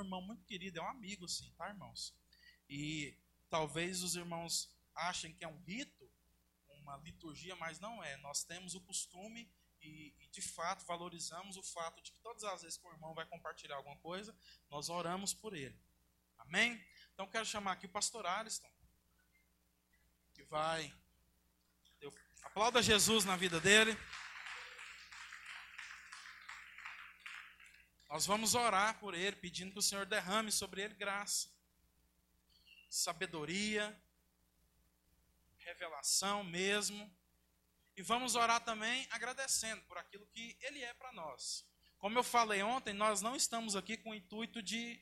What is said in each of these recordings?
um irmão muito querido, é um amigo, sim, tá, irmãos? E talvez os irmãos achem que é um rito, uma liturgia, mas não é. Nós temos o costume e, e, de fato valorizamos o fato de que todas as vezes que o irmão vai compartilhar alguma coisa, nós oramos por ele. Amém? Então quero chamar aqui o pastor Aliston, que vai. Aplauda Jesus na vida dele. Nós vamos orar por ele, pedindo que o Senhor derrame sobre ele graça, sabedoria, revelação mesmo. E vamos orar também agradecendo por aquilo que ele é para nós. Como eu falei ontem, nós não estamos aqui com o intuito de,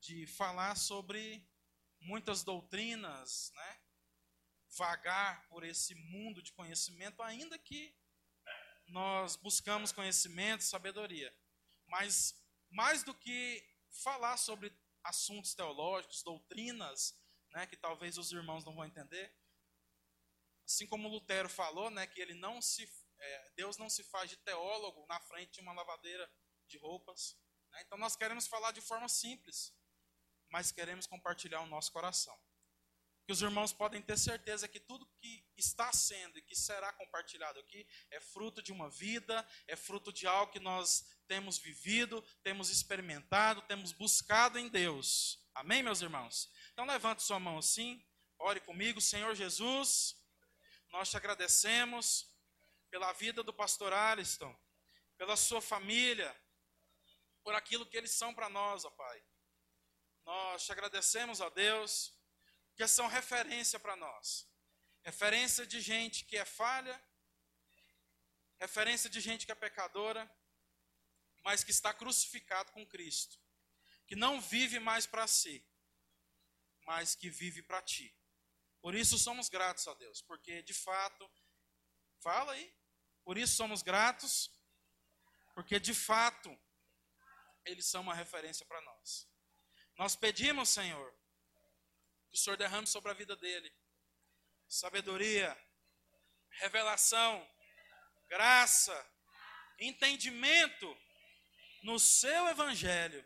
de falar sobre muitas doutrinas, né? vagar por esse mundo de conhecimento, ainda que nós buscamos conhecimento, sabedoria. Mas mais do que falar sobre assuntos teológicos, doutrinas, né, que talvez os irmãos não vão entender, assim como Lutero falou, né, que ele não se, é, Deus não se faz de teólogo na frente de uma lavadeira de roupas. Né? Então nós queremos falar de forma simples, mas queremos compartilhar o nosso coração que os irmãos podem ter certeza que tudo que está sendo e que será compartilhado aqui é fruto de uma vida, é fruto de algo que nós temos vivido, temos experimentado, temos buscado em Deus. Amém, meus irmãos? Então levante sua mão assim, ore comigo, Senhor Jesus, nós te agradecemos pela vida do pastor Aliston, pela sua família, por aquilo que eles são para nós, ó Pai. Nós te agradecemos, ó Deus, que são referência para nós. Referência de gente que é falha, referência de gente que é pecadora, mas que está crucificado com Cristo, que não vive mais para si, mas que vive para ti. Por isso somos gratos a Deus, porque de fato, fala aí, por isso somos gratos, porque de fato eles são uma referência para nós. Nós pedimos, Senhor, que o Senhor derrame sobre a vida dele. Sabedoria, revelação, graça, entendimento no seu evangelho,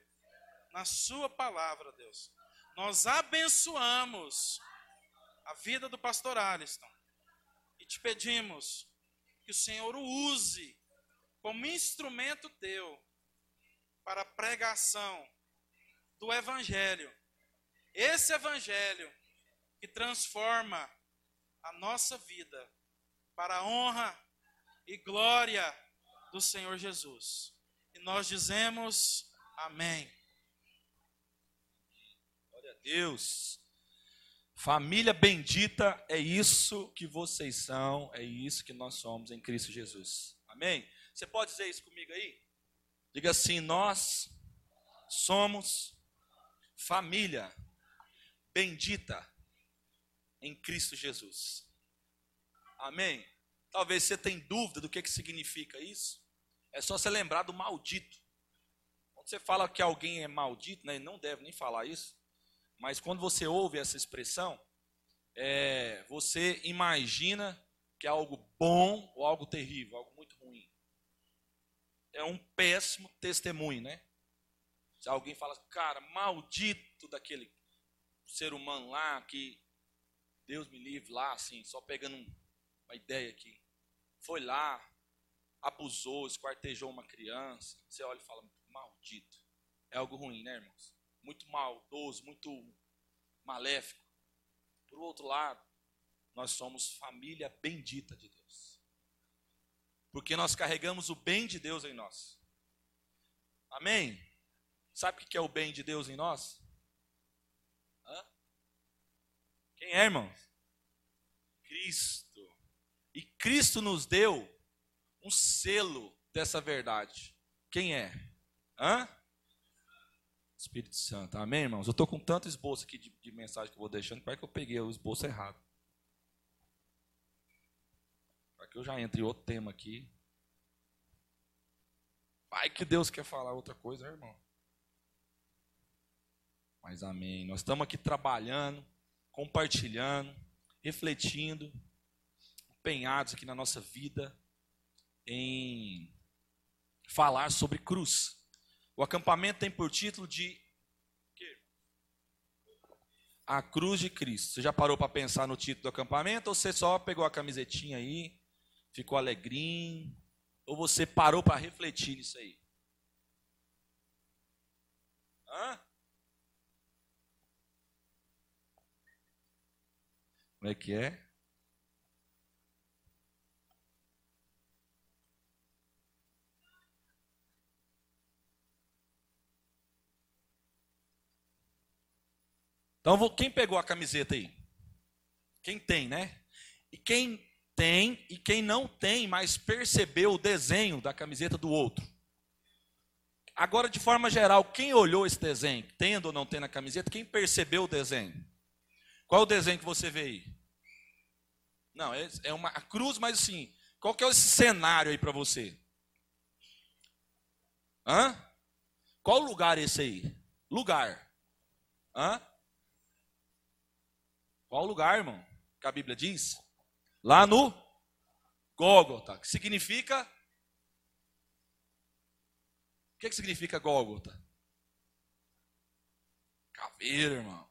na sua palavra, Deus. Nós abençoamos a vida do pastor Aliston e te pedimos que o Senhor o use como instrumento teu para a pregação do evangelho esse evangelho que transforma a nossa vida para a honra e glória do Senhor Jesus. E nós dizemos amém. Glória a Deus. Família bendita, é isso que vocês são, é isso que nós somos em Cristo Jesus. Amém? Você pode dizer isso comigo aí? Diga assim: nós somos família bendita em Cristo Jesus. Amém? Talvez você tenha dúvida do que, que significa isso. É só você lembrar do maldito. Quando você fala que alguém é maldito, né, não deve nem falar isso, mas quando você ouve essa expressão, é, você imagina que é algo bom ou algo terrível, algo muito ruim. É um péssimo testemunho, né? Se alguém fala, cara, maldito daquele ser humano lá que Deus me livre lá, assim, só pegando uma ideia aqui. Foi lá, abusou, esquartejou uma criança. Você olha e fala, maldito. É algo ruim, né, irmãos? Muito maldoso, muito maléfico. Por outro lado, nós somos família bendita de Deus. Porque nós carregamos o bem de Deus em nós. Amém? Sabe o que é o bem de Deus em nós? Quem é, irmãos? Cristo. E Cristo nos deu um selo dessa verdade. Quem é? Hã? Espírito Santo. Amém, irmãos? Eu estou com tanto esboço aqui de, de mensagem que eu vou deixando, para que eu peguei o esboço errado. Para que eu já entre em outro tema aqui. Vai que Deus quer falar outra coisa, né, irmão. Mas amém. Nós estamos aqui trabalhando compartilhando, refletindo, empenhados aqui na nossa vida em falar sobre cruz. O acampamento tem por título de A Cruz de Cristo. Você já parou para pensar no título do acampamento ou você só pegou a camisetinha aí, ficou alegrinho, ou você parou para refletir nisso aí? Hã? Como é que é? Então, quem pegou a camiseta aí? Quem tem, né? E quem tem e quem não tem, mas percebeu o desenho da camiseta do outro. Agora, de forma geral, quem olhou esse desenho, tendo ou não tendo a camiseta, quem percebeu o desenho? Qual é o desenho que você vê aí? Não, é, é uma cruz, mas assim, qual que é esse cenário aí para você? Hã? Qual lugar esse aí? Lugar. Hã? Qual lugar, irmão? Que a Bíblia diz? Lá no Gólgota, que significa O que, que significa Gólgota? Caveira, irmão.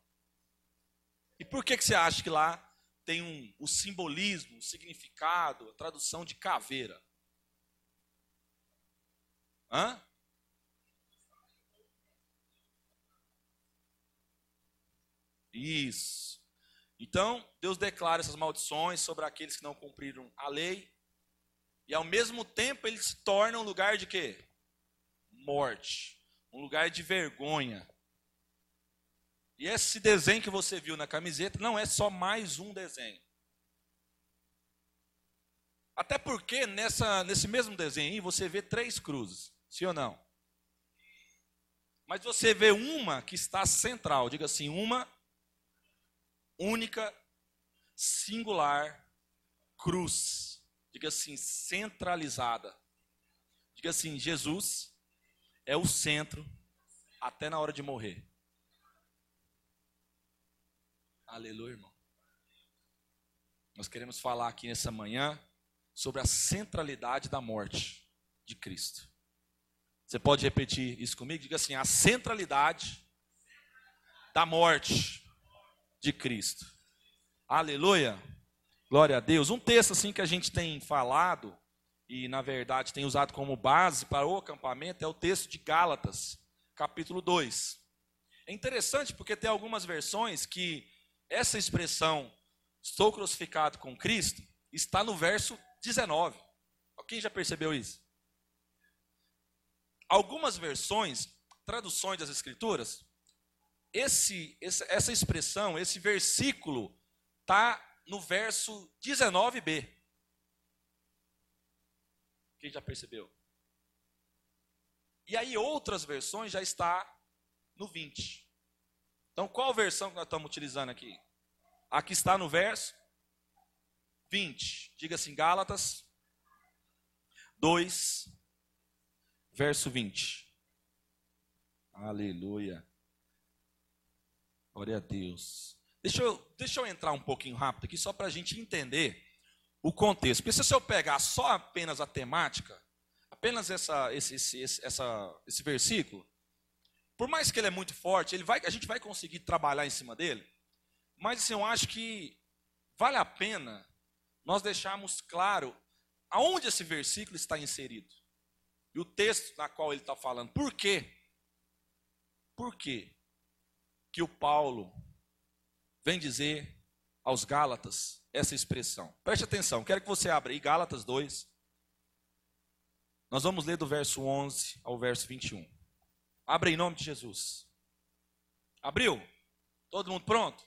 E por que, que você acha que lá tem um, o simbolismo, o significado, a tradução de caveira? Hã? Isso. Então, Deus declara essas maldições sobre aqueles que não cumpriram a lei. E ao mesmo tempo ele se torna um lugar de quê? Morte. Um lugar de vergonha. E esse desenho que você viu na camiseta não é só mais um desenho. Até porque nessa, nesse mesmo desenho aí você vê três cruzes, sim ou não? Mas você vê uma que está central, diga assim, uma única, singular, cruz. Diga assim, centralizada. Diga assim, Jesus é o centro até na hora de morrer. Aleluia, irmão. Nós queremos falar aqui nessa manhã sobre a centralidade da morte de Cristo. Você pode repetir isso comigo? Diga assim: a centralidade da morte de Cristo. Aleluia. Glória a Deus. Um texto assim que a gente tem falado e na verdade tem usado como base para o acampamento é o texto de Gálatas, capítulo 2. É interessante porque tem algumas versões que essa expressão estou crucificado com Cristo está no verso 19. Quem já percebeu isso? Algumas versões, traduções das escrituras, esse, essa expressão, esse versículo, está no verso 19b. Quem já percebeu? E aí outras versões já está no 20. Então qual versão que nós estamos utilizando aqui? Aqui está no verso 20. Diga assim, Gálatas 2, verso 20. Aleluia. Glória a Deus. Deixa eu, deixa eu entrar um pouquinho rápido aqui, só para a gente entender o contexto. Porque se eu pegar só apenas a temática, apenas essa, esse, esse, essa, esse versículo, por mais que ele é muito forte, ele vai, a gente vai conseguir trabalhar em cima dele, mas assim, eu acho que vale a pena nós deixarmos claro aonde esse versículo está inserido. E o texto na qual ele está falando. Por quê? Por quê? Que o Paulo vem dizer aos Gálatas essa expressão. Preste atenção, quero que você abra aí Gálatas 2. Nós vamos ler do verso 11 ao verso 21. Abra em nome de Jesus. Abriu? Todo mundo pronto?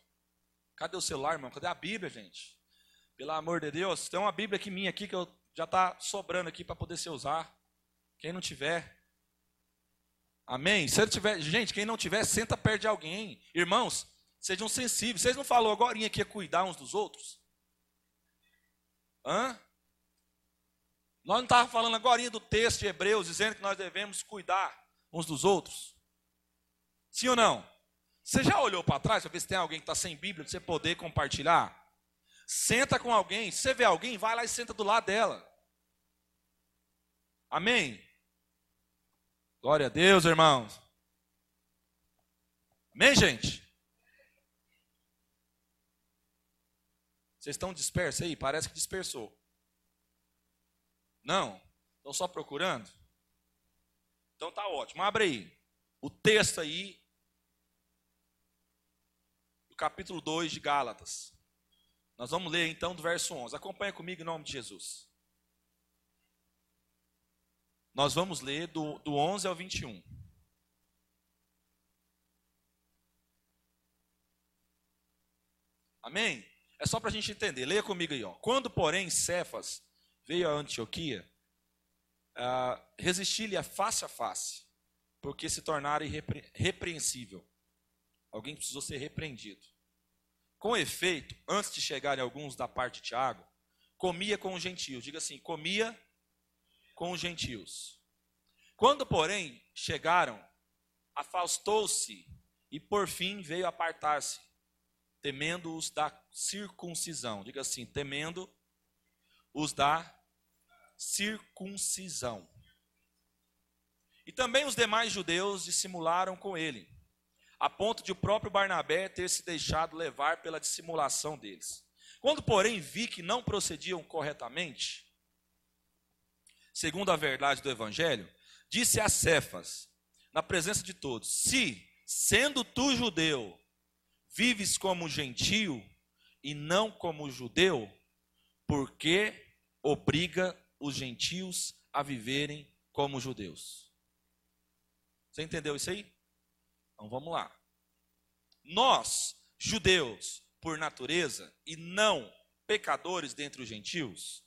Cadê o celular, irmão? Cadê a Bíblia, gente? Pelo amor de Deus, tem uma Bíblia aqui minha aqui que eu, já está sobrando aqui para poder ser usar. Quem não tiver, Amém? Se ele tiver, gente, quem não tiver, senta perto de alguém. Irmãos, sejam sensíveis. Vocês não falou agora que ia cuidar uns dos outros? Hã? Nós não estávamos falando agora do texto de Hebreus, dizendo que nós devemos cuidar uns dos outros? Sim ou não? Você já olhou para trás para ver se tem alguém que está sem Bíblia para você poder compartilhar? Senta com alguém. Se você vê alguém, vai lá e senta do lado dela. Amém? Glória a Deus, irmãos. Amém, gente? Vocês estão dispersos aí? Parece que dispersou. Não? Estão só procurando? Então tá ótimo. Abre aí. O texto aí, do capítulo 2 de Gálatas. Nós vamos ler então do verso 11. Acompanha comigo em nome de Jesus. Nós vamos ler do, do 11 ao 21. Amém? É só para a gente entender. Leia comigo aí. Ó. Quando, porém, Cefas veio a Antioquia, uh, resisti-lhe a face a face, porque se tornara irrepre repreensível. Alguém precisou ser repreendido. Com efeito, antes de chegarem alguns da parte de Tiago, comia com os gentios. Diga assim: comia com os gentios. Quando, porém, chegaram, afastou-se e por fim veio apartar-se, temendo os da circuncisão. Diga assim: temendo os da circuncisão. E também os demais judeus dissimularam com ele, a ponto de o próprio Barnabé ter se deixado levar pela dissimulação deles. Quando, porém, vi que não procediam corretamente, segundo a verdade do Evangelho, disse a Cefas, na presença de todos: Se, sendo tu judeu, vives como gentio e não como judeu, por que obriga os gentios a viverem como judeus? Você entendeu isso aí? Então vamos lá. Nós, judeus, por natureza, e não pecadores dentre os gentios,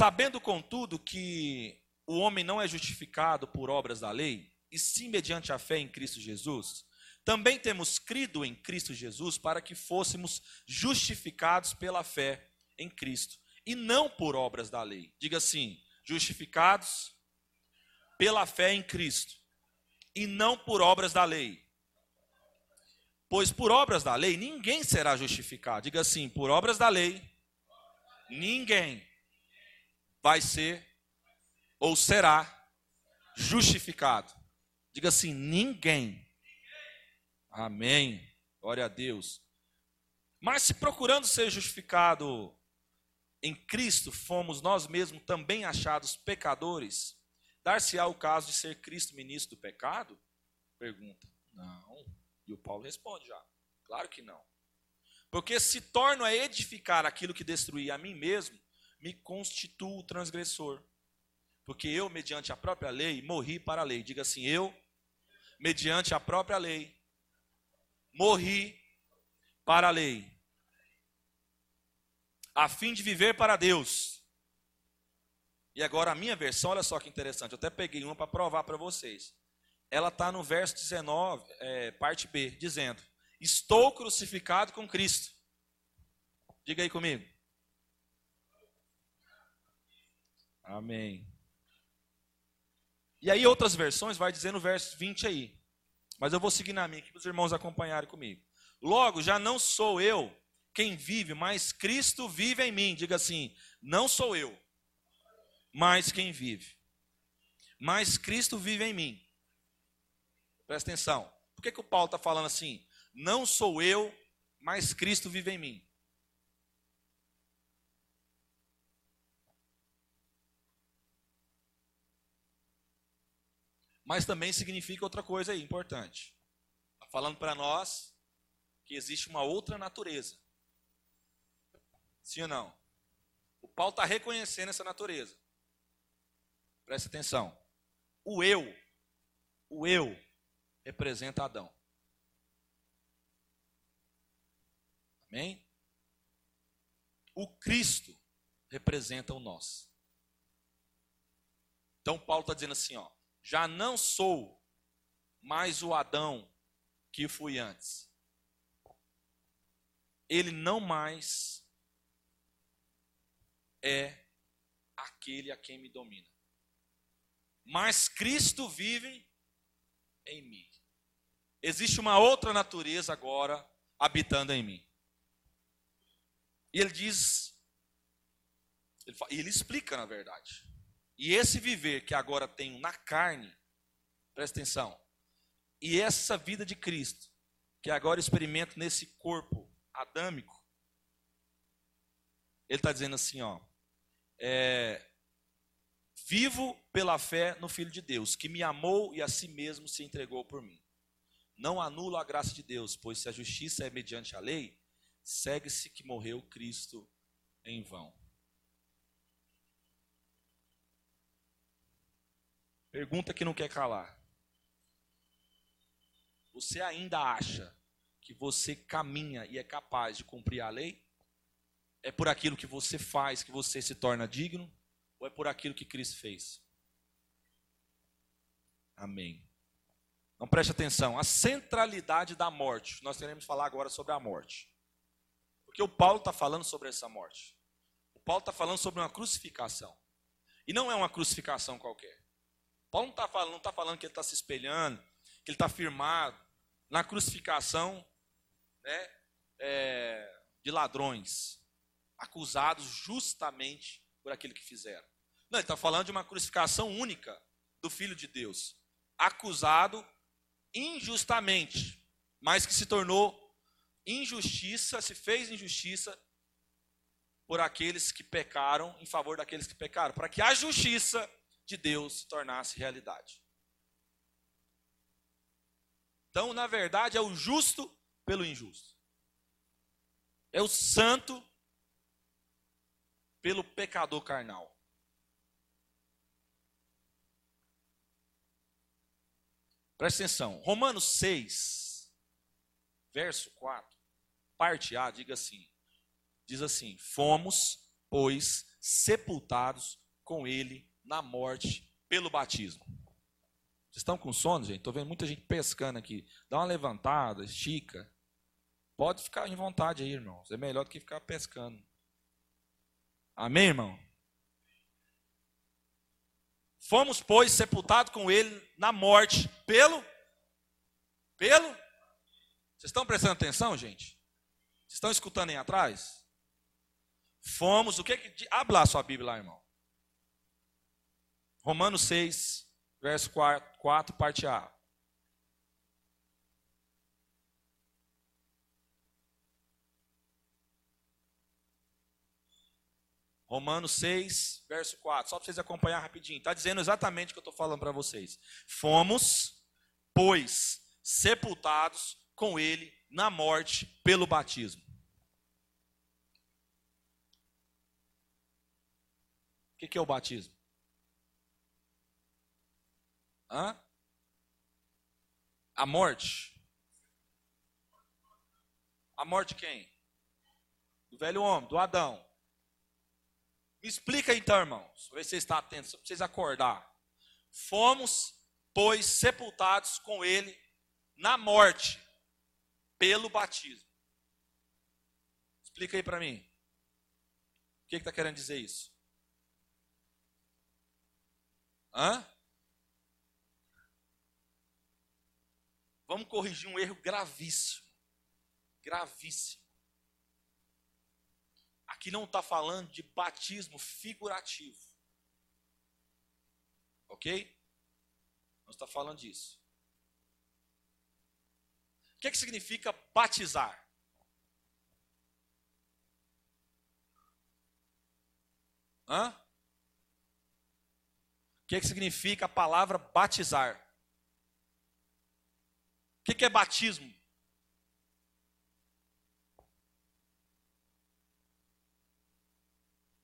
sabendo, contudo, que o homem não é justificado por obras da lei, e sim mediante a fé em Cristo Jesus, também temos crido em Cristo Jesus para que fôssemos justificados pela fé em Cristo, e não por obras da lei. Diga assim: justificados pela fé em Cristo e não por obras da lei. Pois por obras da lei ninguém será justificado. Diga assim: por obras da lei, ninguém vai ser ou será justificado. Diga assim: ninguém. Amém. Glória a Deus. Mas se procurando ser justificado em Cristo, fomos nós mesmos também achados pecadores, Dar-se-á o caso de ser Cristo ministro do pecado? Pergunta. Não. E o Paulo responde já. Claro que não. Porque se torno a edificar aquilo que destruí a mim mesmo, me constituo transgressor. Porque eu, mediante a própria lei, morri para a lei. Diga assim: eu, mediante a própria lei, morri para a lei, a fim de viver para Deus. E agora a minha versão, olha só que interessante, eu até peguei uma para provar para vocês. Ela está no verso 19, é, parte B, dizendo: Estou crucificado com Cristo. Diga aí comigo. Amém. E aí outras versões vai dizer no verso 20 aí. Mas eu vou seguir na minha para os irmãos acompanharem comigo. Logo, já não sou eu quem vive, mas Cristo vive em mim. Diga assim: não sou eu mais quem vive. Mas Cristo vive em mim. Presta atenção. Por que, que o Paulo está falando assim? Não sou eu, mas Cristo vive em mim. Mas também significa outra coisa aí, importante. Está falando para nós que existe uma outra natureza. Sim ou não? O Paulo está reconhecendo essa natureza. Preste atenção. O eu, o eu representa Adão. Amém? O Cristo representa o nós. Então Paulo está dizendo assim, ó, já não sou mais o Adão que fui antes. Ele não mais é aquele a quem me domina mas Cristo vive em mim. Existe uma outra natureza agora habitando em mim. E ele diz, ele, ele explica na verdade. E esse viver que agora tenho na carne, Presta atenção. E essa vida de Cristo, que agora experimento nesse corpo adâmico, ele está dizendo assim, ó, é, vivo pela fé no Filho de Deus, que me amou e a si mesmo se entregou por mim. Não anulo a graça de Deus, pois se a justiça é mediante a lei, segue-se que morreu Cristo em vão. Pergunta que não quer calar. Você ainda acha que você caminha e é capaz de cumprir a lei? É por aquilo que você faz que você se torna digno? Ou é por aquilo que Cristo fez? Amém. Então preste atenção, a centralidade da morte. Nós queremos falar agora sobre a morte. Porque o Paulo está falando sobre essa morte. O Paulo está falando sobre uma crucificação. E não é uma crucificação qualquer. Paulo não está falando, tá falando que ele está se espelhando, que ele está firmado na crucificação né, é, de ladrões, acusados justamente por aquilo que fizeram. Não, ele está falando de uma crucificação única do Filho de Deus, acusado injustamente, mas que se tornou injustiça, se fez injustiça por aqueles que pecaram, em favor daqueles que pecaram, para que a justiça de Deus se tornasse realidade. Então, na verdade, é o justo pelo injusto. É o santo pelo pecador carnal. Presta atenção. Romanos 6, verso 4, parte A, diga assim: diz assim: Fomos, pois, sepultados com ele na morte pelo batismo. Vocês estão com sono, gente? Estou vendo muita gente pescando aqui. Dá uma levantada, estica. Pode ficar em vontade aí, irmãos. É melhor do que ficar pescando. Amém, irmão? Fomos, pois, sepultados com ele na morte pelo pelo Vocês estão prestando atenção, gente? Vocês estão escutando aí atrás? Fomos, o que que lá sua Bíblia lá, irmão. Romanos 6, verso 4, 4, parte A. Romanos 6, verso 4. Só para vocês acompanhar rapidinho. Está dizendo exatamente o que eu estou falando para vocês. Fomos, pois, sepultados com ele na morte pelo batismo. O que, que é o batismo? Hã? A morte. A morte quem? Do velho homem, do Adão. Me explica então, irmãos, ver se você está atento, só para vocês acordar. Fomos, pois, sepultados com ele na morte, pelo batismo. Explica aí para mim. O que está que tá querendo dizer isso? Hã? Vamos corrigir um erro gravíssimo. Gravíssimo. Aqui não está falando de batismo figurativo. Ok? Não está falando disso. O que, é que significa batizar? Hã? O que, é que significa a palavra batizar? O que, é batismo?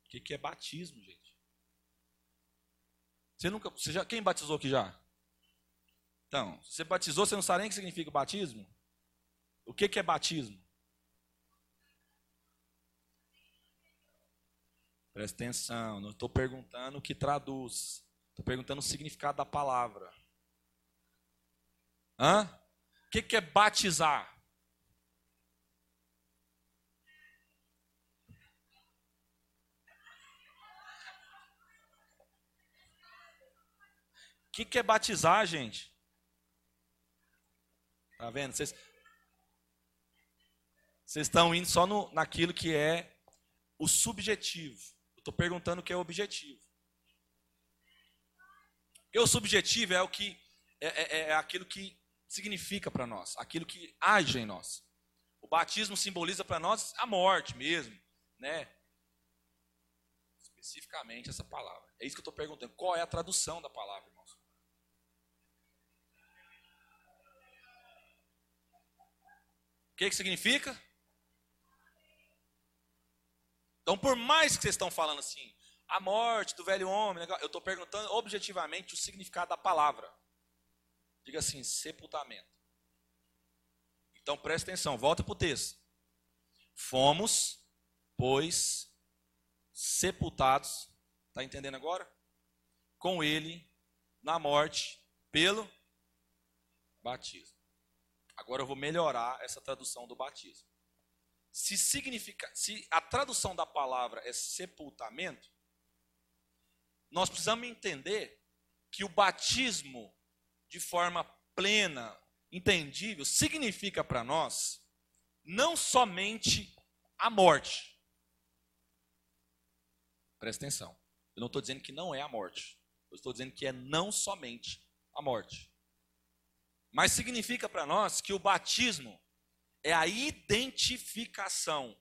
O que, é batismo, gente? Você nunca. Você já, quem batizou aqui já? Então, você batizou, você não sabe nem o que significa batismo? O que, que é batismo? Presta atenção, não estou perguntando o que traduz. Estou perguntando o significado da palavra. Hã? O que, que é batizar? O que, que é batizar, gente? Tá vendo? Vocês, estão indo só no, naquilo que é o subjetivo. Eu estou perguntando o que é o objetivo. Porque o subjetivo é o que é, é, é aquilo que significa para nós, aquilo que age em nós. O batismo simboliza para nós a morte mesmo, né? Especificamente essa palavra. É isso que eu estou perguntando. Qual é a tradução da palavra, irmãos? O que, que significa? Então, por mais que vocês estão falando assim, a morte do velho homem, eu estou perguntando objetivamente o significado da palavra. Diga assim, sepultamento. Então preste atenção, volta para o texto. Fomos, pois, sepultados, está entendendo agora? Com ele na morte pelo batismo. Agora eu vou melhorar essa tradução do batismo. Se significa, se a tradução da palavra é sepultamento, nós precisamos entender que o batismo de forma plena, entendível, significa para nós não somente a morte. Presta atenção. Eu não estou dizendo que não é a morte. Eu estou dizendo que é não somente a morte. Mas significa para nós que o batismo é a identificação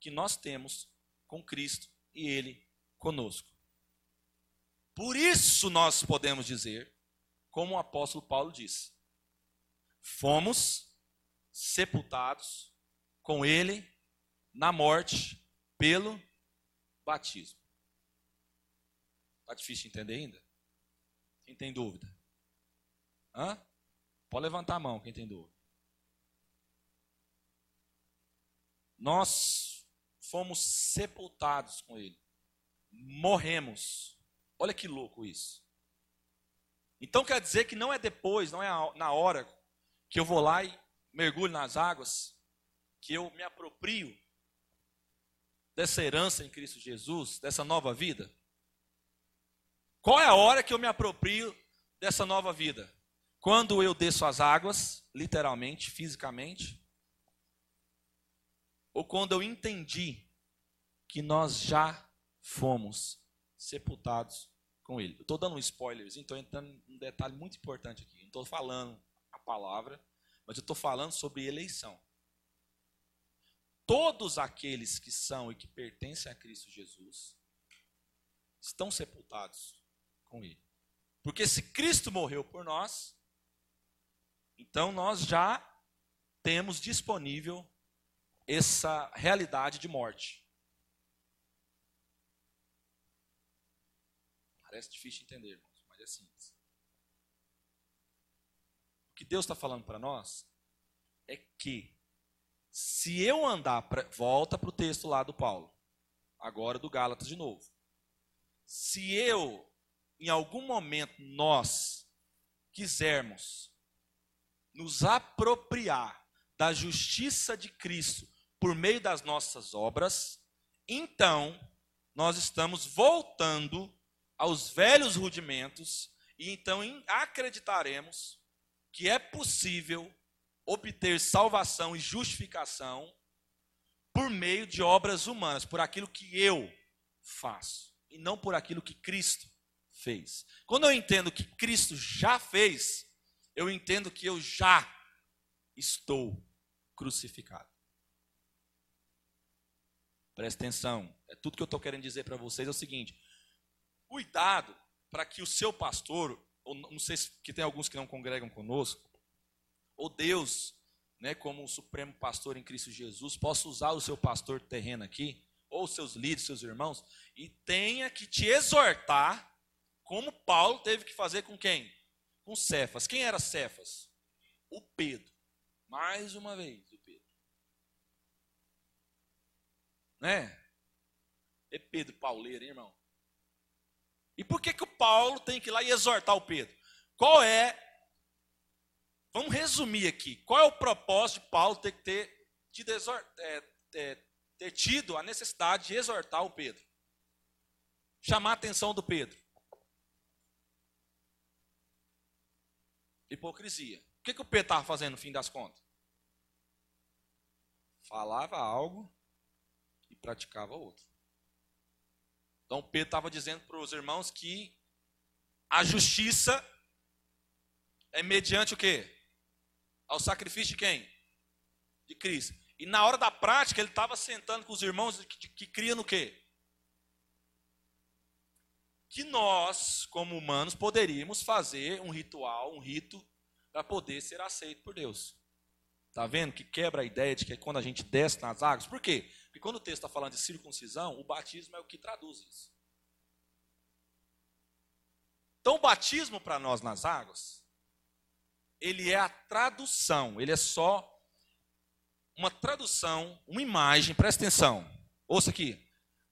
que nós temos com Cristo e Ele conosco. Por isso nós podemos dizer, como o apóstolo Paulo disse, fomos sepultados com Ele na morte pelo batismo. Está difícil de entender ainda? Quem tem dúvida? Hã? Pode levantar a mão quem tem dúvida. nós fomos sepultados com ele. Morremos. Olha que louco isso. Então quer dizer que não é depois, não é na hora que eu vou lá e mergulho nas águas, que eu me aproprio dessa herança em Cristo Jesus, dessa nova vida? Qual é a hora que eu me aproprio dessa nova vida? Quando eu desço as águas, literalmente, fisicamente, ou quando eu entendi que nós já fomos sepultados com Ele. Estou dando um spoiler, estou entrando um detalhe muito importante aqui. Não estou falando a palavra, mas eu estou falando sobre eleição. Todos aqueles que são e que pertencem a Cristo Jesus estão sepultados com Ele. Porque se Cristo morreu por nós, então nós já temos disponível essa realidade de morte. Parece difícil de entender, irmãos, mas é simples. O que Deus está falando para nós é que se eu andar, pra, volta para o texto lá do Paulo, agora do Gálatas de novo. Se eu, em algum momento, nós quisermos nos apropriar da justiça de Cristo por meio das nossas obras, então nós estamos voltando aos velhos rudimentos e então acreditaremos que é possível obter salvação e justificação por meio de obras humanas, por aquilo que eu faço e não por aquilo que Cristo fez. Quando eu entendo que Cristo já fez, eu entendo que eu já estou crucificado. Presta atenção. É tudo que eu estou querendo dizer para vocês é o seguinte: cuidado para que o seu pastor, ou não sei se que tem alguns que não congregam conosco, ou Deus, né, como o supremo pastor em Cristo Jesus, possa usar o seu pastor terreno aqui, ou seus líderes, seus irmãos, e tenha que te exortar, como Paulo teve que fazer com quem? Com Cefas. Quem era Cefas? O Pedro. Mais uma vez. Né? É Pedro Pauleiro, hein, irmão? E por que, que o Paulo tem que ir lá e exortar o Pedro? Qual é. Vamos resumir aqui. Qual é o propósito de Paulo ter que ter, tido, é, é, ter tido a necessidade de exortar o Pedro? Chamar a atenção do Pedro. Hipocrisia. O que, que o Pedro estava fazendo no fim das contas? Falava algo praticava outro. Então Pedro estava dizendo para os irmãos que a justiça É mediante o quê? Ao sacrifício de quem? De Cristo. E na hora da prática, ele estava sentando com os irmãos que, que cria no quê? Que nós, como humanos, poderíamos fazer um ritual, um rito, para poder ser aceito por Deus. Está vendo que quebra a ideia de que quando a gente desce nas águas, por quê? Quando o texto está falando de circuncisão, o batismo é o que traduz isso. Então, o batismo para nós nas águas, ele é a tradução, ele é só uma tradução, uma imagem, presta atenção, ouça aqui.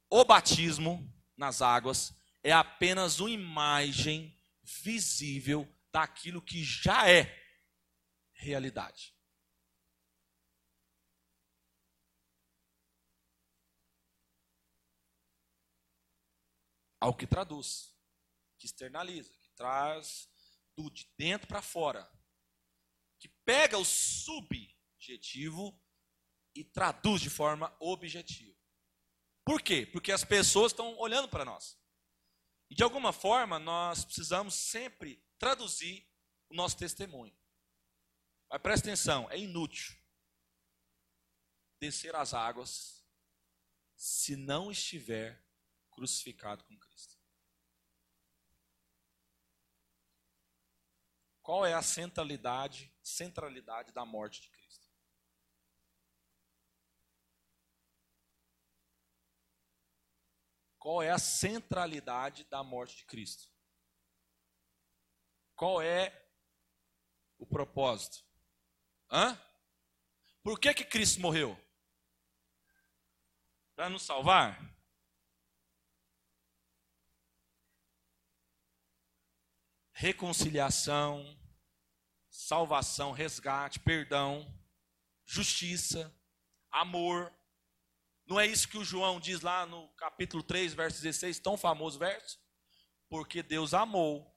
O batismo nas águas é apenas uma imagem visível daquilo que já é realidade. Ao que traduz que externaliza, que traz do de dentro para fora, que pega o subjetivo e traduz de forma objetiva. Por quê? Porque as pessoas estão olhando para nós. E de alguma forma nós precisamos sempre traduzir o nosso testemunho. Mas presta atenção, é inútil descer as águas se não estiver crucificado com Cristo. Qual é a centralidade, centralidade da morte de Cristo? Qual é a centralidade da morte de Cristo? Qual é o propósito? Hã? Por que que Cristo morreu? Para nos salvar? Reconciliação, salvação, resgate, perdão, justiça, amor. Não é isso que o João diz lá no capítulo 3, verso 16, tão famoso verso? Porque Deus amou.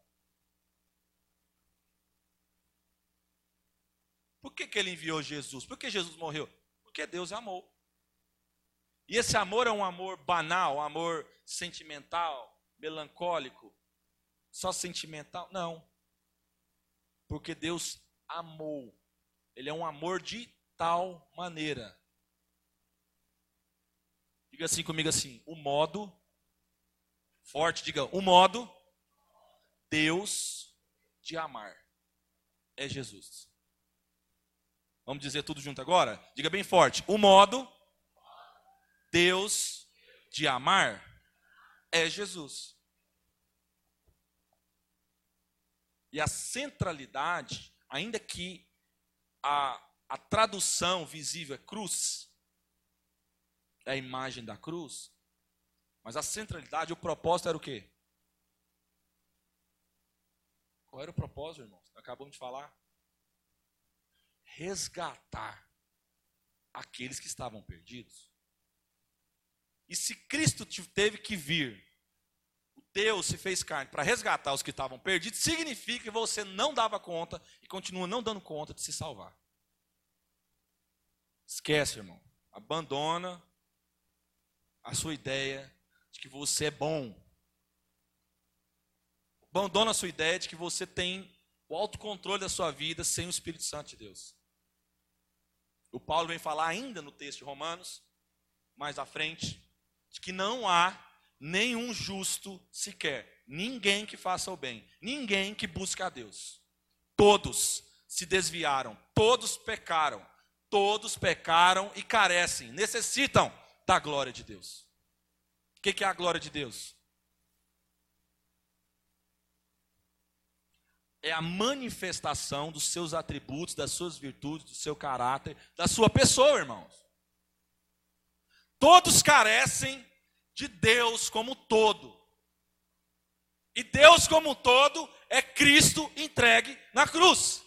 Por que, que ele enviou Jesus? Por que Jesus morreu? Porque Deus amou. E esse amor é um amor banal, um amor sentimental, melancólico, só sentimental? Não. Porque Deus amou. Ele é um amor de tal maneira. Diga assim comigo assim, o modo forte, diga, o modo Deus de amar é Jesus. Vamos dizer tudo junto agora? Diga bem forte. O modo Deus de amar é Jesus. E a centralidade, ainda que a, a tradução visível é cruz, é a imagem da cruz, mas a centralidade, o propósito era o quê? Qual era o propósito, irmãos? Acabamos de falar. Resgatar aqueles que estavam perdidos. E se Cristo teve que vir Deus se fez carne para resgatar os que estavam perdidos, significa que você não dava conta e continua não dando conta de se salvar. Esquece, irmão. Abandona a sua ideia de que você é bom. Abandona a sua ideia de que você tem o autocontrole da sua vida sem o Espírito Santo de Deus. O Paulo vem falar ainda no texto de Romanos, mais à frente, de que não há nenhum justo sequer, ninguém que faça o bem, ninguém que busque a Deus. Todos se desviaram, todos pecaram, todos pecaram e carecem, necessitam da glória de Deus. O que é a glória de Deus? É a manifestação dos seus atributos, das suas virtudes, do seu caráter, da sua pessoa, irmãos. Todos carecem de Deus como todo. E Deus como todo é Cristo entregue na cruz.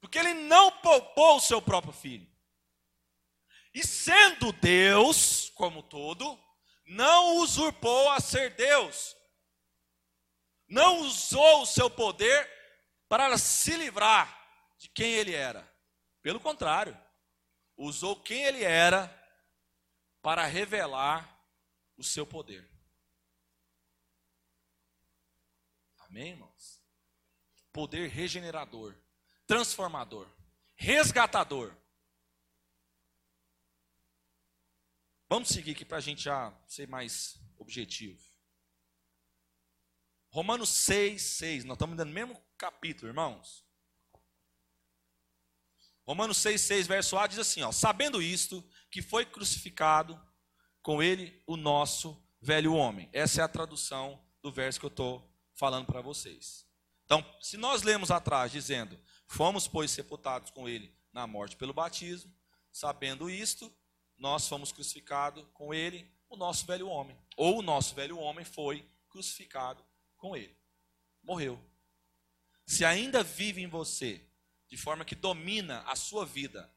Porque ele não poupou o seu próprio filho. E sendo Deus como todo, não usurpou a ser Deus. Não usou o seu poder para se livrar de quem ele era. Pelo contrário, usou quem ele era para revelar o seu poder. Amém, irmãos? poder regenerador, transformador, resgatador. Vamos seguir aqui para a gente já ser mais objetivo. Romanos 6, 6. Nós estamos no mesmo capítulo, irmãos. Romanos 6, 6, verso A diz assim: ó, Sabendo isto, que foi crucificado com ele o nosso velho homem. Essa é a tradução do verso que eu estou falando para vocês. Então, se nós lemos atrás dizendo: Fomos, pois, sepultados com ele na morte pelo batismo, sabendo isto, nós fomos crucificados com ele, o nosso velho homem. Ou o nosso velho homem foi crucificado com ele. Morreu. Se ainda vive em você, de forma que domina a sua vida,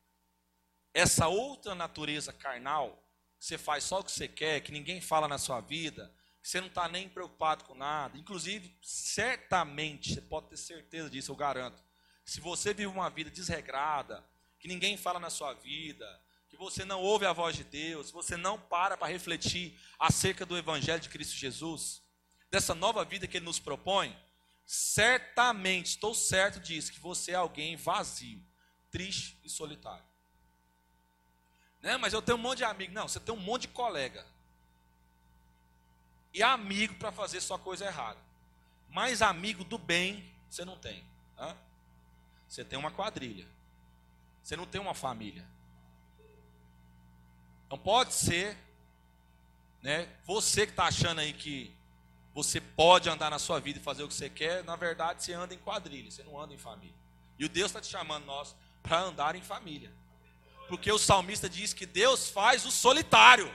essa outra natureza carnal, que você faz só o que você quer, que ninguém fala na sua vida, que você não está nem preocupado com nada. Inclusive, certamente, você pode ter certeza disso, eu garanto. Se você vive uma vida desregrada, que ninguém fala na sua vida, que você não ouve a voz de Deus, você não para para refletir acerca do Evangelho de Cristo Jesus, dessa nova vida que Ele nos propõe, certamente, estou certo disso, que você é alguém vazio, triste e solitário. Né? Mas eu tenho um monte de amigo. Não, você tem um monte de colega. E amigo para fazer sua coisa errada. Mas amigo do bem, você não tem. Você tem uma quadrilha. Você não tem uma família. Então pode ser, né? Você que está achando aí que você pode andar na sua vida e fazer o que você quer, na verdade você anda em quadrilha, você não anda em família. E o Deus está te chamando nós para andar em família. Porque o salmista diz que Deus faz o solitário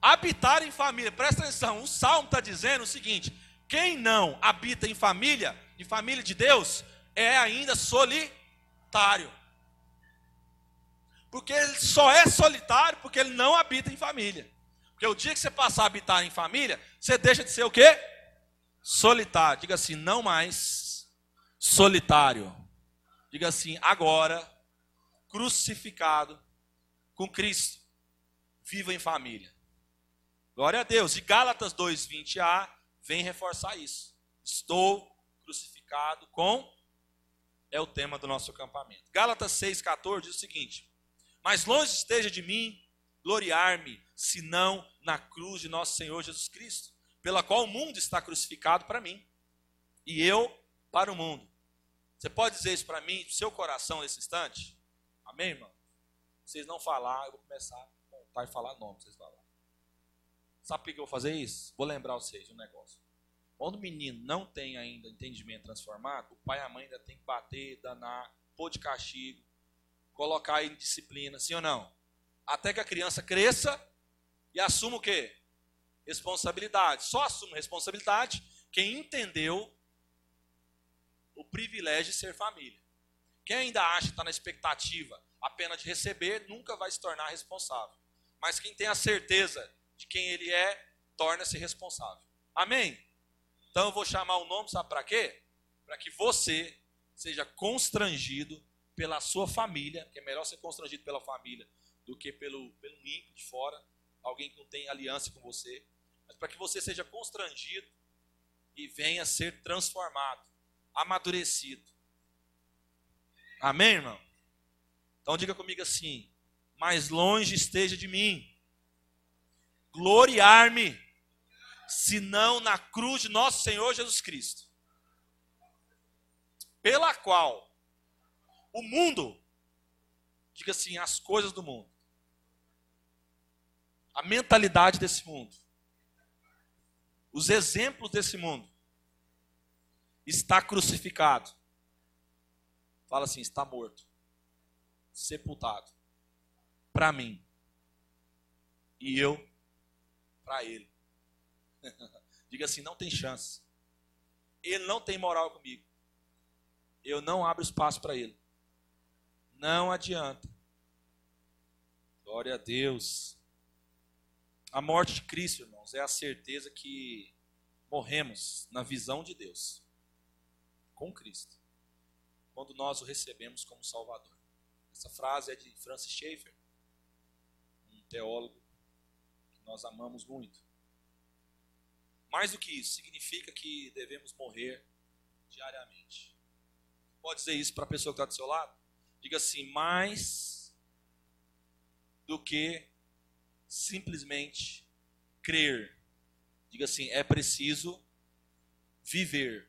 habitar em família. Presta atenção, o salmo está dizendo o seguinte: quem não habita em família, em família de Deus, é ainda solitário. Porque ele só é solitário porque ele não habita em família. Porque o dia que você passar a habitar em família, você deixa de ser o quê? Solitário. Diga assim, não mais solitário. Diga assim, agora crucificado com Cristo. Viva em família. Glória a Deus. E Gálatas 2:20a vem reforçar isso. Estou crucificado com é o tema do nosso acampamento. Gálatas 6,14 diz o seguinte: Mas longe esteja de mim gloriar-me, senão na cruz de nosso Senhor Jesus Cristo, pela qual o mundo está crucificado para mim, e eu para o mundo. Você pode dizer isso para mim, seu coração nesse instante? Amém, irmão? Vocês não falar, eu vou começar a contar e falar nome, vocês falar. Sabe por que eu vou fazer isso? Vou lembrar vocês um negócio. Quando o menino não tem ainda entendimento transformado, o pai e a mãe ainda tem que bater, danar, pôr de castigo, colocar em disciplina, sim ou não? Até que a criança cresça e assuma o quê? Responsabilidade. Só assume responsabilidade quem entendeu o privilégio de ser família. Quem ainda acha que está na expectativa apenas de receber, nunca vai se tornar responsável. Mas quem tem a certeza de quem ele é, torna-se responsável. Amém? Então eu vou chamar o nome, sabe para quê? Para que você seja constrangido pela sua família, que é melhor ser constrangido pela família do que pelo, pelo ímpio de fora, alguém que não tem aliança com você, mas para que você seja constrangido e venha ser transformado, amadurecido. Amém, irmão? Então diga comigo assim: mais longe esteja de mim gloriar-me senão na cruz de nosso Senhor Jesus Cristo, pela qual o mundo, diga assim, as coisas do mundo, a mentalidade desse mundo, os exemplos desse mundo, está crucificado. Fala assim, está morto, sepultado, para mim. E eu para ele. Diga assim: não tem chance. Ele não tem moral comigo. Eu não abro espaço para ele. Não adianta. Glória a Deus. A morte de Cristo, irmãos, é a certeza que morremos na visão de Deus, com Cristo, quando nós o recebemos como Salvador. Essa frase é de Francis Schaeffer, um teólogo que nós amamos muito. Mais do que isso, significa que devemos morrer diariamente. Pode dizer isso para a pessoa que está do seu lado? Diga assim: mais do que simplesmente crer. Diga assim: é preciso viver,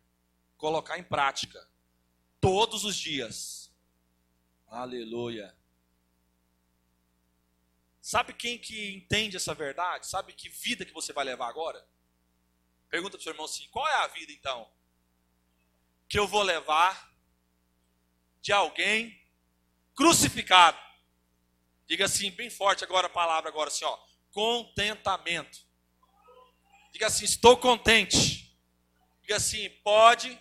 colocar em prática, todos os dias. Aleluia. Sabe quem que entende essa verdade? Sabe que vida que você vai levar agora? Pergunta para o seu irmão assim: qual é a vida então? Que eu vou levar de alguém crucificado. Diga assim, bem forte agora a palavra, agora assim, ó. Contentamento. Diga assim, estou contente. Diga assim, pode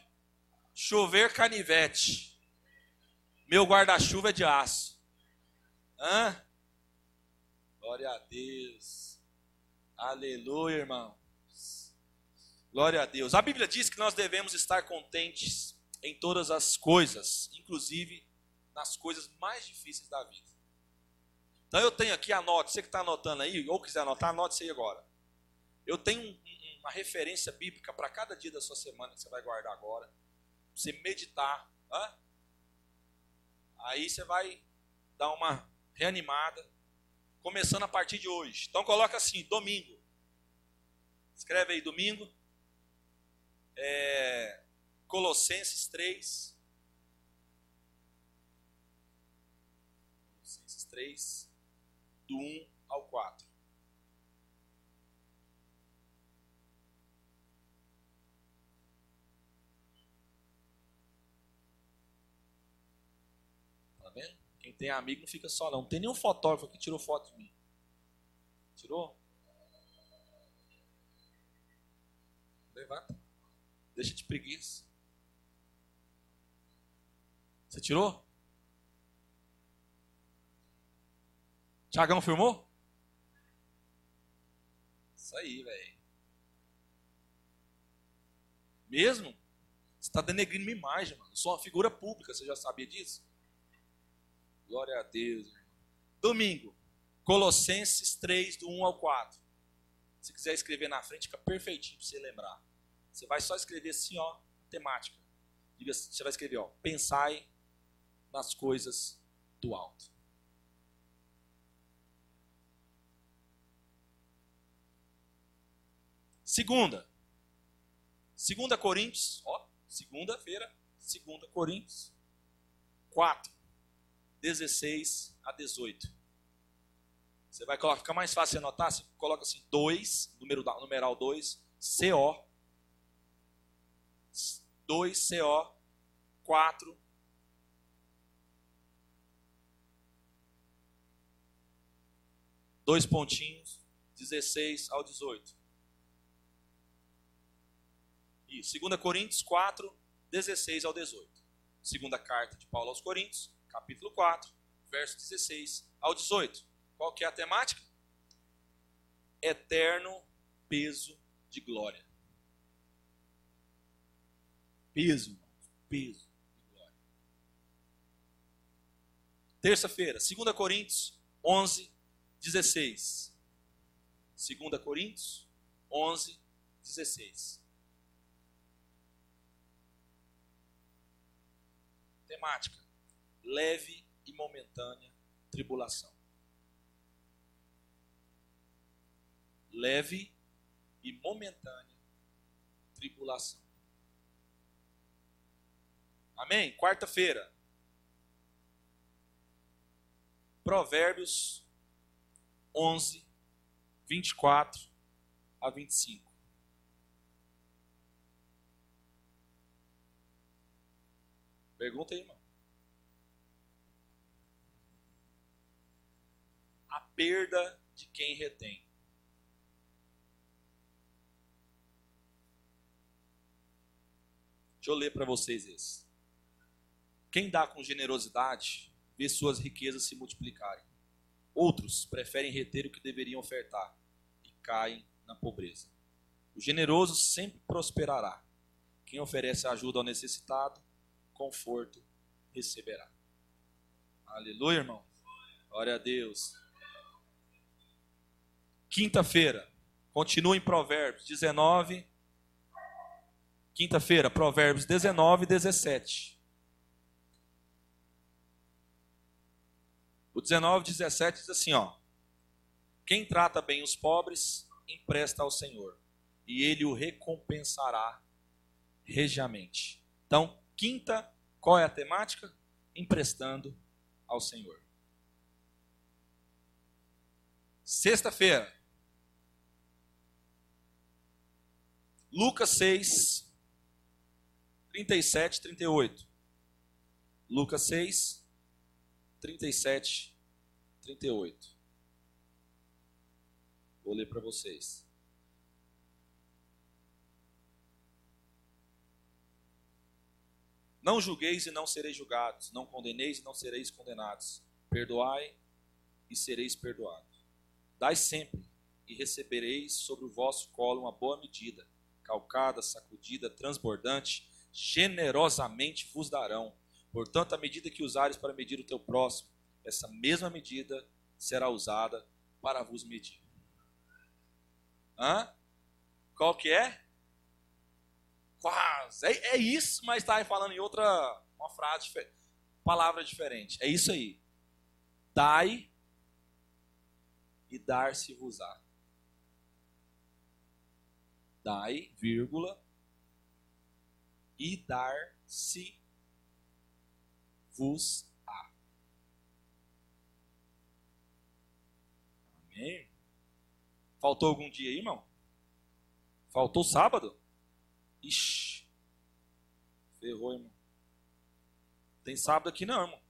chover canivete. Meu guarda-chuva é de aço. Hã? Glória a Deus. Aleluia, irmão. Glória a Deus. A Bíblia diz que nós devemos estar contentes em todas as coisas, inclusive nas coisas mais difíceis da vida. Então eu tenho aqui, anote, você que está anotando aí, ou quiser anotar, anote isso aí agora. Eu tenho uma referência bíblica para cada dia da sua semana que você vai guardar agora. Você meditar. Hã? Aí você vai dar uma reanimada, começando a partir de hoje. Então coloca assim, domingo. Escreve aí, domingo é, Colossenses 3. Colossenses 3, do 1 ao 4. Tá vendo? Quem tem amigo não fica só, não. Não tem nenhum fotógrafo que tirou foto de mim. Tirou? Levanta. Deixa de preguiça. Você tirou? Tiagão filmou? Isso aí, velho. Mesmo? Você está denegrindo minha imagem, mano. Eu sou uma figura pública, você já sabia disso? Glória a Deus. Irmão. Domingo, Colossenses 3, do 1 ao 4. Se quiser escrever na frente, fica perfeitinho para você lembrar. Você vai só escrever assim, ó, temática. Você vai escrever, ó, pensai nas coisas do alto. Segunda. Segunda Coríntios, ó, segunda-feira, segunda Coríntios 4, 16 a 18. Você vai colocar, fica mais fácil anotar, você coloca assim, 2, número, numeral 2, CO 2CO 4 dois pontinhos 16 ao 18. Isso, 2 Coríntios 4, 16 ao 18. Segunda carta de Paulo aos Coríntios, capítulo 4, verso 16 ao 18. Qual que é a temática? Eterno peso de glória. Peso, peso de glória. Terça-feira, 2 Coríntios 11, 16. 2 Coríntios 11, 16. Temática: leve e momentânea tribulação. Leve e momentânea tribulação. Amém? Quarta-feira. Provérbios 11, 24 a 25. Pergunta aí, irmão. A perda de quem retém. Deixa eu ler para vocês esse. Quem dá com generosidade vê suas riquezas se multiplicarem. Outros preferem reter o que deveriam ofertar e caem na pobreza. O generoso sempre prosperará. Quem oferece ajuda ao necessitado, conforto receberá. Aleluia, irmão. Glória a Deus. Quinta-feira, continua em Provérbios 19, Quinta-feira, Provérbios 19 e 17. O 19 e 17 diz assim, ó. Quem trata bem os pobres, empresta ao Senhor, e ele o recompensará regiamente. Então, quinta, qual é a temática? Emprestando ao Senhor. Sexta-feira, Lucas 6, 37, 38. Lucas 6, 37, 38. Vou ler para vocês. Não julgueis e não sereis julgados, não condeneis e não sereis condenados. Perdoai e sereis perdoados. Dai sempre e recebereis sobre o vosso colo uma boa medida, calcada, sacudida, transbordante, generosamente vos darão. Portanto, a medida que usares para medir o teu próximo, essa mesma medida será usada para vos medir. Hã? Qual que é? Quase. É, é isso, mas está falando em outra uma frase, palavra diferente. É isso aí. Dai e dar-se-vos-á. Dai, vírgula, e dar-se-vos-á. Amém? Faltou algum dia aí, irmão? Faltou sábado? Ixi. Ferrou, irmão. Tem sábado aqui não, irmão.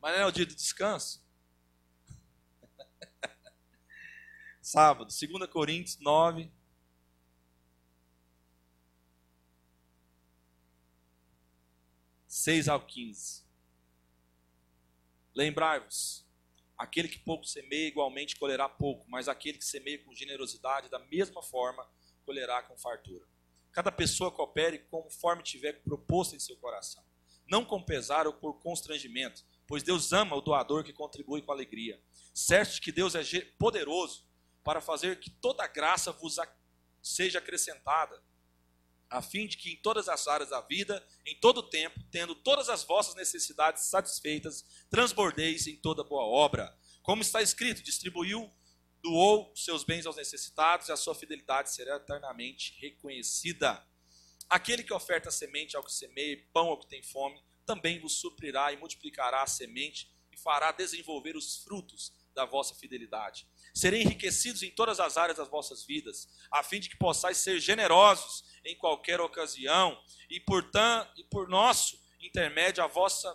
Mas não é o dia do descanso? sábado, 2 Coríntios 9. Seis ao 15. Lembrai-vos Aquele que pouco semeia, igualmente colherá pouco, mas aquele que semeia com generosidade, da mesma forma, colherá com fartura. Cada pessoa coopere conforme tiver proposto em seu coração, não com pesar ou por constrangimento, pois Deus ama o doador que contribui com alegria. Certo que Deus é poderoso para fazer que toda graça vos seja acrescentada, a fim de que em todas as áreas da vida, em todo o tempo, tendo todas as vossas necessidades satisfeitas, transbordeis em toda boa obra. Como está escrito, distribuiu, doou seus bens aos necessitados, e a sua fidelidade será eternamente reconhecida. Aquele que oferta semente ao que semeia, pão ao que tem fome, também vos suprirá e multiplicará a semente e fará desenvolver os frutos da vossa fidelidade. Serei enriquecidos em todas as áreas das vossas vidas, a fim de que possais ser generosos em qualquer ocasião, e por, e por nosso intermédio a vossa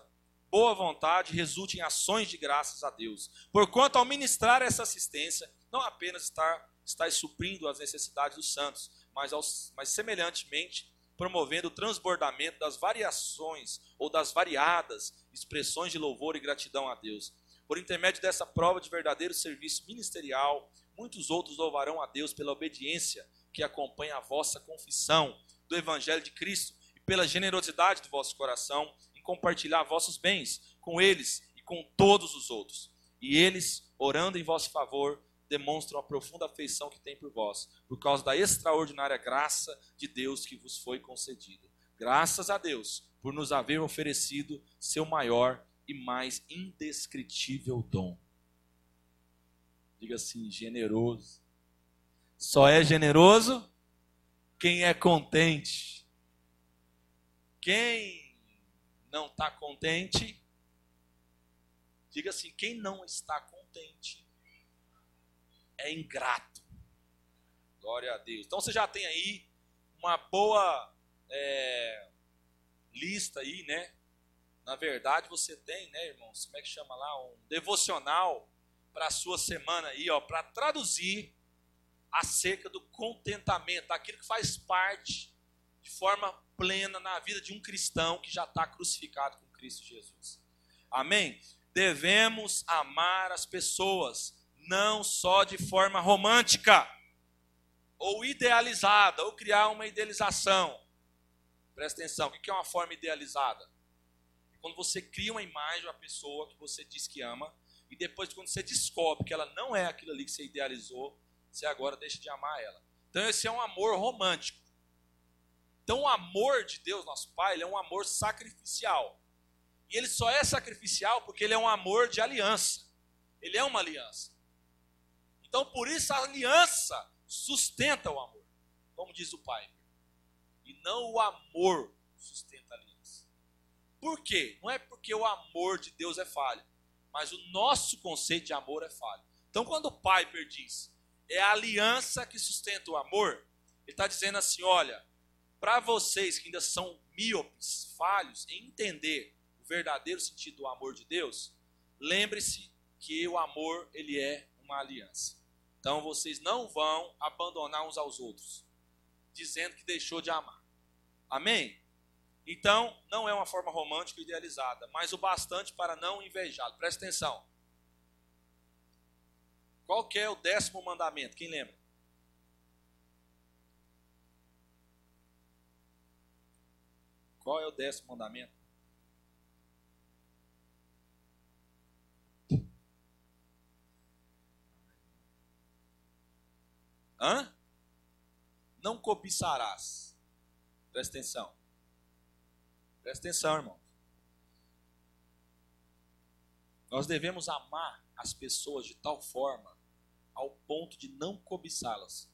boa vontade resulte em ações de graças a Deus. Porquanto ao ministrar essa assistência, não apenas estar, estáis suprindo as necessidades dos santos, mas, aos, mas semelhantemente promovendo o transbordamento das variações ou das variadas expressões de louvor e gratidão a Deus. Por intermédio dessa prova de verdadeiro serviço ministerial, muitos outros louvarão a Deus pela obediência que acompanha a vossa confissão do Evangelho de Cristo e pela generosidade do vosso coração compartilhar vossos bens com eles e com todos os outros. E eles, orando em vosso favor, demonstram a profunda afeição que têm por vós, por causa da extraordinária graça de Deus que vos foi concedida. Graças a Deus por nos haver oferecido seu maior e mais indescritível dom. Diga assim, generoso só é generoso quem é contente. Quem não está contente, diga assim: quem não está contente é ingrato. Glória a Deus. Então você já tem aí uma boa é, lista aí, né? Na verdade, você tem, né, irmãos? Como é que chama lá? Um devocional para a sua semana aí, ó, para traduzir acerca do contentamento, aquilo que faz parte de forma plena na vida de um cristão que já está crucificado com Cristo Jesus. Amém? Devemos amar as pessoas, não só de forma romântica, ou idealizada, ou criar uma idealização. Presta atenção, o que é uma forma idealizada? Quando você cria uma imagem de uma pessoa que você diz que ama, e depois, quando você descobre que ela não é aquilo ali que você idealizou, você agora deixa de amar ela. Então esse é um amor romântico. Então o amor de Deus, nosso Pai, ele é um amor sacrificial. E ele só é sacrificial porque ele é um amor de aliança. Ele é uma aliança. Então por isso a aliança sustenta o amor, como diz o Pai. E não o amor sustenta a aliança. Por quê? Não é porque o amor de Deus é falho, mas o nosso conceito de amor é falho. Então quando o Piper diz, é a aliança que sustenta o amor, ele está dizendo assim: olha, para vocês que ainda são míopes, falhos em entender o verdadeiro sentido do amor de Deus, lembre-se que o amor ele é uma aliança. Então vocês não vão abandonar uns aos outros, dizendo que deixou de amar. Amém? Então, não é uma forma romântica idealizada, mas o bastante para não invejá-lo. Presta atenção. Qual é o décimo mandamento? Quem lembra? Qual é o décimo mandamento? Hã? Não cobiçarás. Presta atenção. Presta atenção, irmão. Nós devemos amar as pessoas de tal forma ao ponto de não cobiçá-las.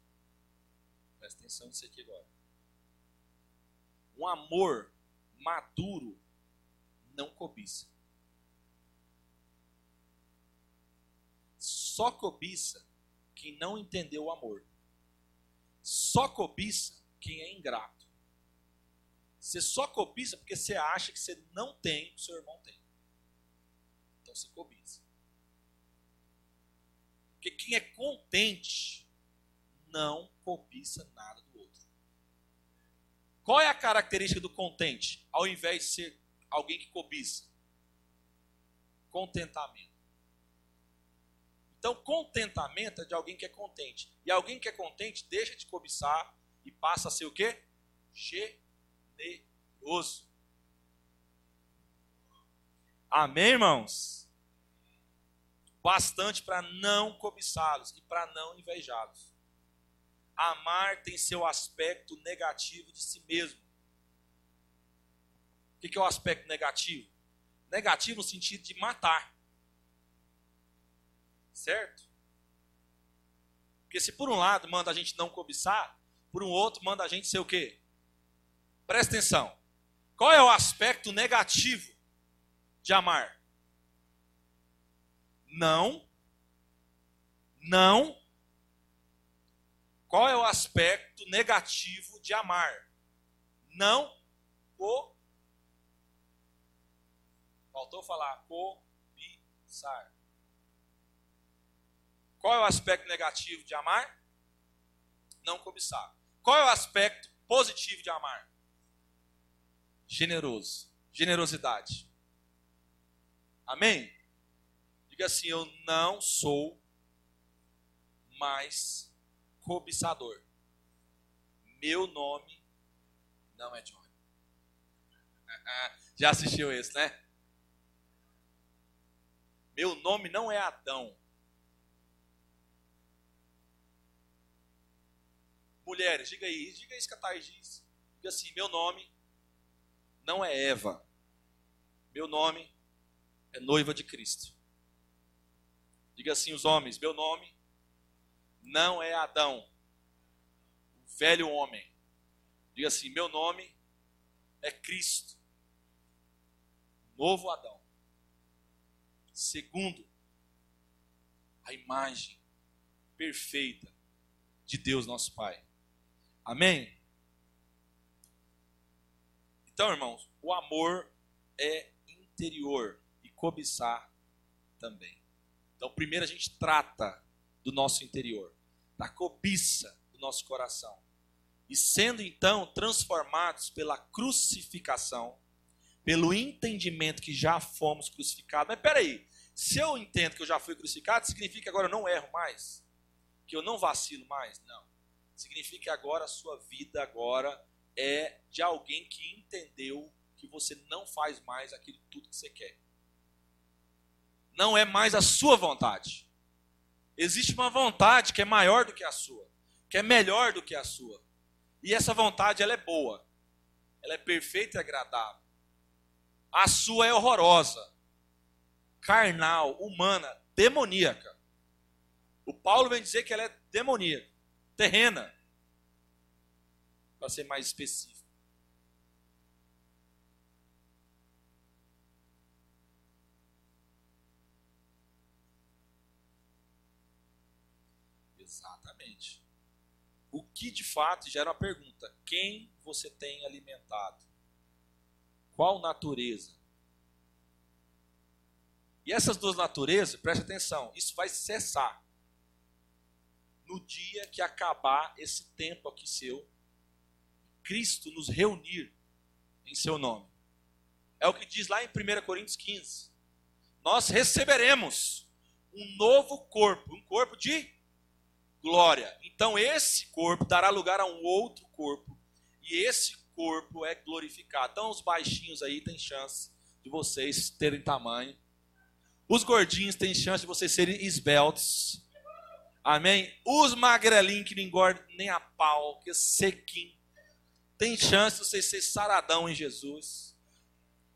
Presta atenção nisso aqui agora. Um amor maduro não cobiça. Só cobiça quem não entendeu o amor. Só cobiça quem é ingrato. Você só cobiça porque você acha que você não tem, o seu irmão tem. Então você cobiça. Porque quem é contente não cobiça nada. Qual é a característica do contente, ao invés de ser alguém que cobiça? Contentamento. Então, contentamento é de alguém que é contente. E alguém que é contente deixa de cobiçar e passa a ser o quê? Generoso. Amém, irmãos? Bastante para não cobiçá-los e para não invejá-los. Amar tem seu aspecto negativo de si mesmo. O que é o aspecto negativo? Negativo no sentido de matar. Certo? Porque se por um lado manda a gente não cobiçar, por um outro manda a gente ser o quê? Presta atenção. Qual é o aspecto negativo de amar? Não. Não qual é o aspecto negativo de amar? Não o. Faltou falar cobiçar. Qual é o aspecto negativo de amar? Não cobiçar. Qual é o aspecto positivo de amar? Generoso. Generosidade. Amém? Diga assim: Eu não sou mais cobiçador. Meu nome não é Johnny. Já assistiu esse, né? Meu nome não é Adão. Mulheres, diga aí, diga isso que a Thais diz. Diga assim: meu nome não é Eva. Meu nome é noiva de Cristo. Diga assim, os homens: meu nome não é Adão, o velho homem. Diga assim: meu nome é Cristo, novo Adão. Segundo, a imagem perfeita de Deus nosso Pai. Amém? Então, irmãos, o amor é interior e cobiçar também. Então, primeiro a gente trata do nosso interior da cobiça do nosso coração. E sendo então transformados pela crucificação, pelo entendimento que já fomos crucificados. Mas peraí, se eu entendo que eu já fui crucificado, significa que agora eu não erro mais? Que eu não vacilo mais? Não. Significa que agora a sua vida agora é de alguém que entendeu que você não faz mais aquilo tudo que você quer. Não é mais a sua vontade. Existe uma vontade que é maior do que a sua. que é melhor do que a sua. E essa vontade ela é boa. Ela é perfeita e agradável. A sua é horrorosa, carnal, humana, demoníaca. O Paulo vem dizer que ela é demoníaca, terrena, para ser mais específico. Que de fato gera uma pergunta: quem você tem alimentado? Qual natureza? E essas duas naturezas, preste atenção, isso vai cessar no dia que acabar esse tempo aqui seu, Cristo nos reunir em seu nome. É o que diz lá em 1 Coríntios 15. Nós receberemos um novo corpo, um corpo de glória. Então esse corpo dará lugar a um outro corpo. E esse corpo é glorificado. Então os baixinhos aí têm chance de vocês terem tamanho. Os gordinhos têm chance de vocês serem esbeltos. Amém? Os magrelinhos que não engordam nem a pau, que é sequinho. Tem chance de vocês serem saradão em Jesus.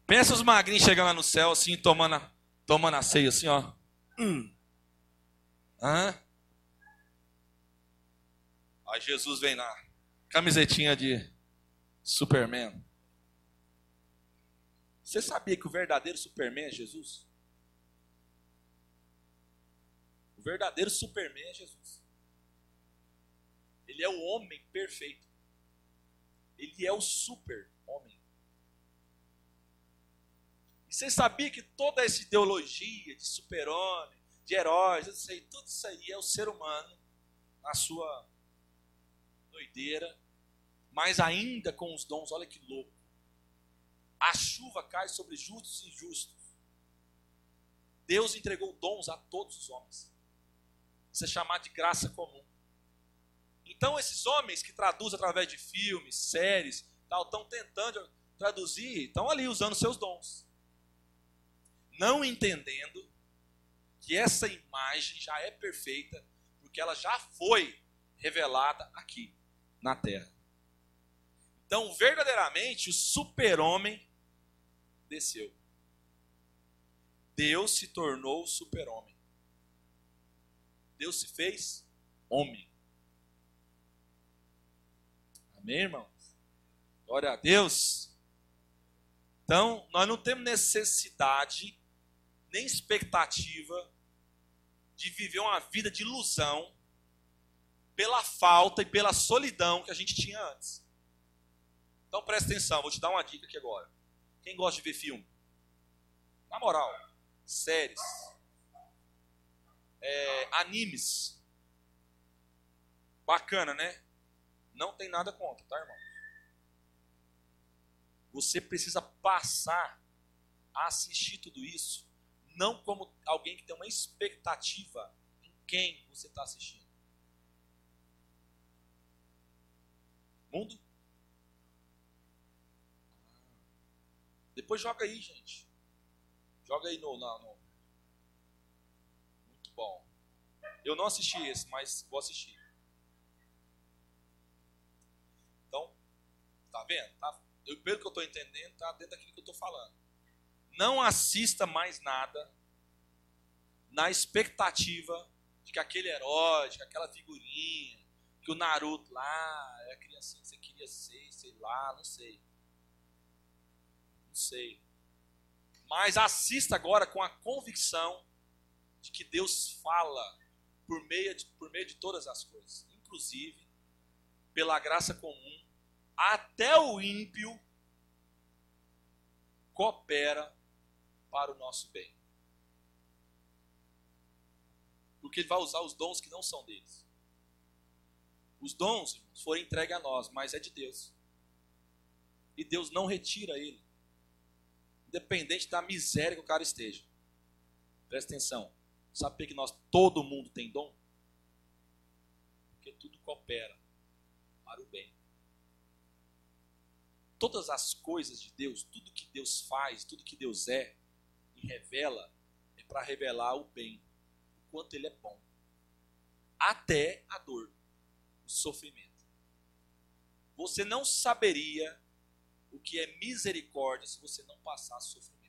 Pensa os magrinhos chegando lá no céu, assim, tomando a, tomando a ceia, assim, ó. Hum. Hã? Aí Jesus vem na camisetinha de Superman. Você sabia que o verdadeiro Superman é Jesus? O verdadeiro Superman é Jesus. Ele é o homem perfeito. Ele é o super-homem. E você sabia que toda essa ideologia de super-homem, de heróis, isso aí, tudo isso aí é o ser humano na sua doideira, mas ainda com os dons, olha que louco. A chuva cai sobre justos e injustos. Deus entregou dons a todos os homens. Isso é chamado de graça comum. Então, esses homens que traduzem através de filmes, séries, tal, estão tentando traduzir, estão ali usando seus dons. Não entendendo que essa imagem já é perfeita, porque ela já foi revelada aqui na terra. Então, verdadeiramente, o super-homem desceu. Deus se tornou super-homem. Deus se fez homem. Amém, irmãos? Glória a Deus. Então, nós não temos necessidade, nem expectativa, de viver uma vida de ilusão pela falta e pela solidão que a gente tinha antes. Então presta atenção, vou te dar uma dica aqui agora. Quem gosta de ver filme? Na moral, séries, é, animes. Bacana, né? Não tem nada contra, tá, irmão? Você precisa passar a assistir tudo isso, não como alguém que tem uma expectativa em quem você está assistindo. Mundo? Depois joga aí, gente. Joga aí no, no, no. Muito bom. Eu não assisti esse, mas vou assistir. Então, tá vendo? Tá, eu, pelo que eu estou entendendo, tá dentro daquilo que eu estou falando. Não assista mais nada na expectativa de que aquele herói, de que aquela figurinha, que o Naruto lá é a criancinha que você queria ser, sei lá, não sei. Não sei. Mas assista agora com a convicção de que Deus fala por meio de, por meio de todas as coisas, inclusive pela graça comum, até o ímpio coopera para o nosso bem. Porque ele vai usar os dons que não são deles. Os dons foram entregues a nós, mas é de Deus. E Deus não retira ele. Independente da miséria que o cara esteja. Presta atenção. Sabe que nós, todo mundo tem dom? Porque tudo coopera para o bem. Todas as coisas de Deus, tudo que Deus faz, tudo que Deus é e revela, é para revelar o bem, o quanto Ele é bom. Até a dor sofrimento. Você não saberia o que é misericórdia se você não passasse sofrimento.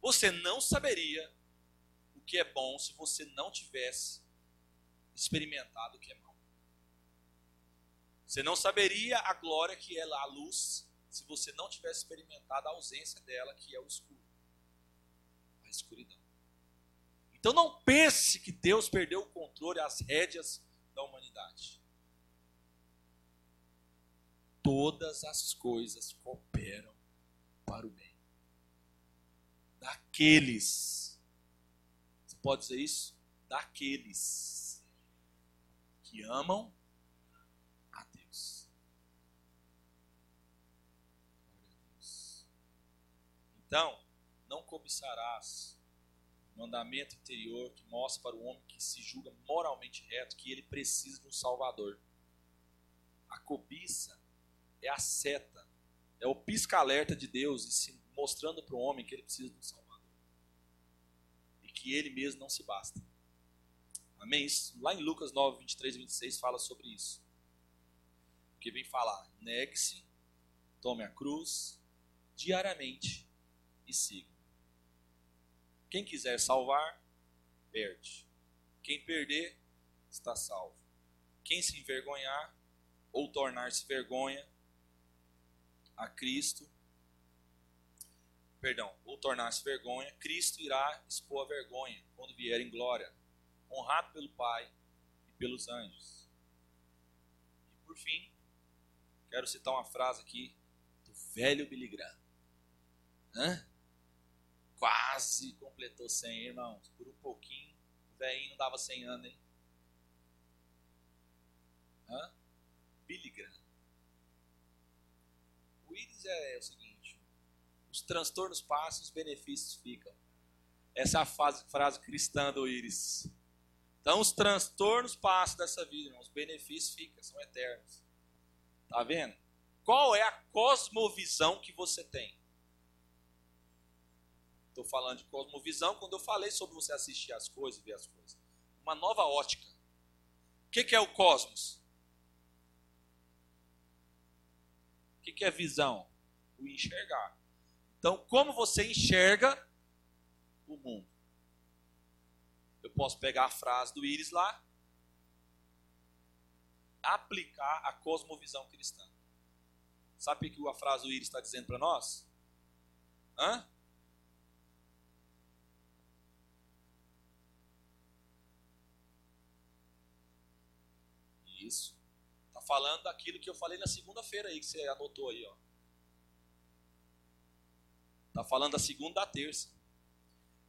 Você não saberia o que é bom se você não tivesse experimentado o que é mal. Você não saberia a glória que é a luz se você não tivesse experimentado a ausência dela, que é o escuro, a escuridão. Então não pense que Deus perdeu o controle, as rédeas da humanidade. Todas as coisas cooperam para o bem. Daqueles. Você pode dizer isso? Daqueles que amam a Deus. Então, não cobiçarás mandamento interior que mostra para o homem que se julga moralmente reto que ele precisa de um Salvador. A cobiça é a seta, é o pisca-alerta de Deus mostrando para o homem que ele precisa de um Salvador e que ele mesmo não se basta. Amém? Isso, lá em Lucas 9, 23 e 26 fala sobre isso. Que vem falar: negue-se, tome a cruz diariamente e siga. Quem quiser salvar, perde. Quem perder, está salvo. Quem se envergonhar ou tornar-se vergonha a Cristo, perdão, ou tornar-se vergonha, Cristo irá expor a vergonha quando vier em glória, honrado pelo Pai e pelos anjos. E por fim, quero citar uma frase aqui do velho Billy Graham. Hã? Quase completou 100, irmãos. Por um pouquinho. O velhinho não dava 100 anos, hein? Hã? Billy Graham. O íris é o seguinte: os transtornos passam, os benefícios ficam. Essa é a frase, frase cristã do íris. Então, os transtornos passam dessa vida, irmãos. Os benefícios ficam, são eternos. Tá vendo? Qual é a cosmovisão que você tem? Estou falando de cosmovisão quando eu falei sobre você assistir as coisas, ver as coisas. Uma nova ótica. O que, que é o cosmos? O que, que é visão? O enxergar. Então, como você enxerga o mundo? Eu posso pegar a frase do Íris lá, aplicar a cosmovisão cristã. Sabe o que a frase do Íris está dizendo para nós? Hã? Isso. Está falando daquilo que eu falei na segunda-feira aí, que você anotou aí. Está falando da segunda da terça.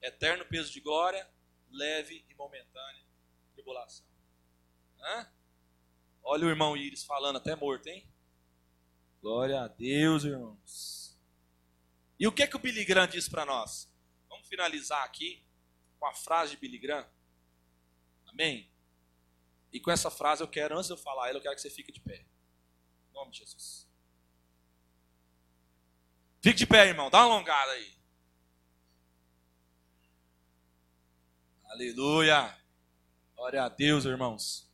Eterno peso de glória, leve e momentânea tribulação. Hã? Olha o irmão Iris falando, até morto, hein? Glória a Deus, irmãos. E o que é que o Billy Graham diz para nós? Vamos finalizar aqui com a frase de Billy Graham. Amém? E com essa frase eu quero, antes de eu falar ela, eu quero que você fique de pé. Em nome de Jesus. Fique de pé, irmão. Dá uma alongada aí. Aleluia. Glória a Deus, irmãos.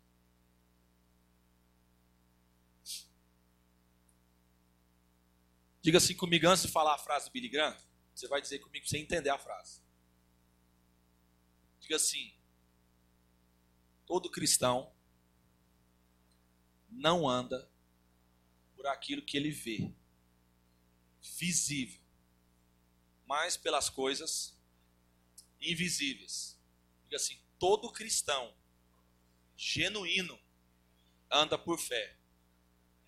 Diga assim comigo antes de falar a frase do Billy Graham. Você vai dizer comigo sem entender a frase. Diga assim: todo cristão não anda por aquilo que ele vê, visível, mas pelas coisas invisíveis. Diga assim: todo cristão genuíno anda por fé,